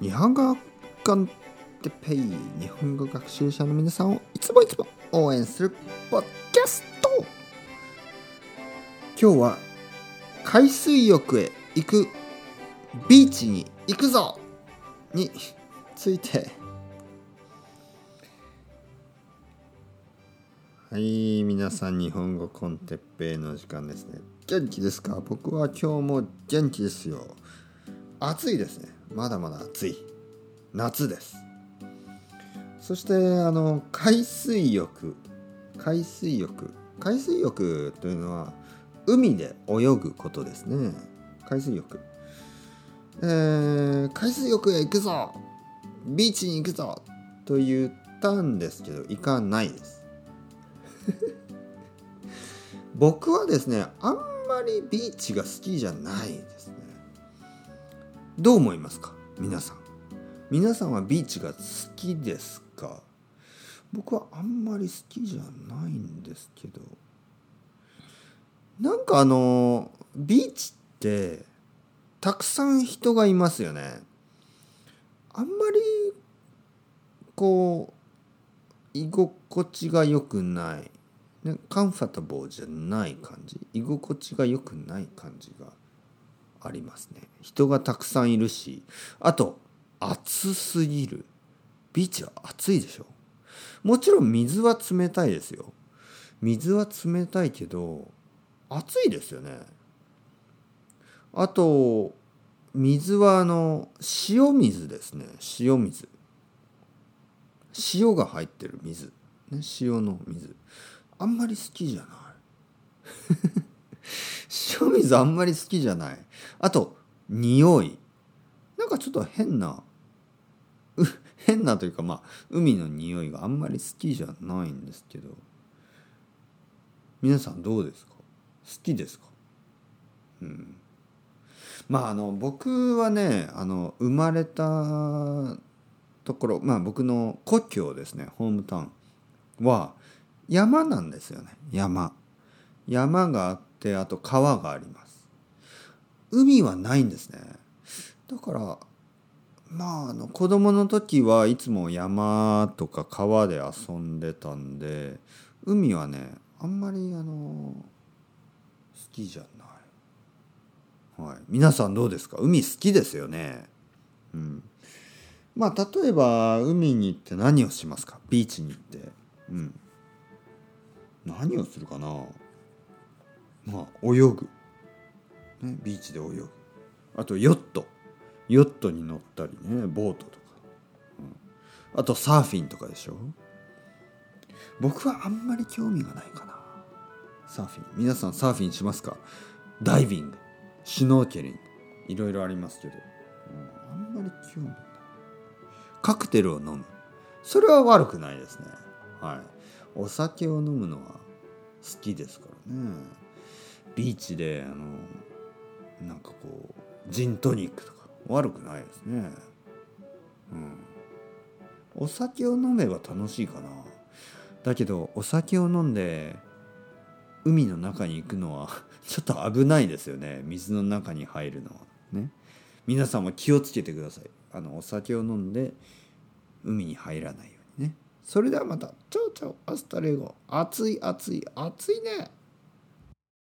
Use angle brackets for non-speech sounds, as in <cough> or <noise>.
日本語コンテペイ日本語学習者の皆さんをいつもいつも応援するポッキャスト。今日は海水浴へ行くビーチに行くぞ。について。はい皆さん日本語コンテッペイの時間ですね。元気ですか？僕は今日も元気ですよ。暑いですね。まだまだ暑い夏です。そしてあの海水浴海水浴海水浴というのは海で泳ぐことですね。海水浴。えー、海水浴へ行くぞビーチに行くぞと言ったんですけど行かないです。<laughs> 僕はですねあんまりビーチが好きじゃないですね。どう思いますか？皆さん。皆さんはビーチが好きですか？僕はあんまり好きじゃないんですけど。なんかあのビーチってたくさん人がいますよね。あんまりこう居心地が良くない。ね、カンファタボーじゃない感じ？居心地が良くない感じがありますね。人がたくさんいるしあと暑すぎる。ビーチは暑いでしょ。もちろん水は冷たいですよ。水は冷たいけど暑いですよね。あと水はあの塩水ですね。塩水。塩が入ってる水、ね、塩の水。あんまり好きじゃない。塩水あんまり好きじゃない。あと匂い。なんかちょっと変な変なというかまあ海の匂いがあんまり好きじゃないんですけど。皆さんどうですか？好きですか？うん。まああの僕はねあの生まれたところまあ僕の故郷ですねホームタウンは山なんですよね山。山があってあと川があります。海はないんですね。だからまああの子供の時はいつも山とか川で遊んでたんで海はねあんまりあの好きじゃない、はい、皆さんどうですか？海好きですよね。うん。まあ例えば海に行って何をしますか？ビーチに行って。うん。何をするかな？まあ泳ぐ、ね、ビーチで泳ぐ。あとヨット。ヨットに乗ったりねボートとか、うん、あとサーフィンとかでしょ。僕はあんまり興味がないかな。サーフィン。皆さんサーフィンしますか？ダイビング。シュノーケリング。いろいろありますけど、うん、あんまり興味ない。カクテルを飲む。それは悪くないですね。はい。お酒を飲むのは好きですからね。ビーチであのなんかこうジントニックとか悪くないですね。うん。お酒を飲めば楽しいかな。だけどお酒を飲んで海の中に行くのは <laughs> ちょっと危ないですよね。水の中に入るのは。ね。皆さんも気をつけてください。あのお酒を飲んで海に入らないようにね。それではまた、 chao chao、hasta luego。暑い暑い暑いね。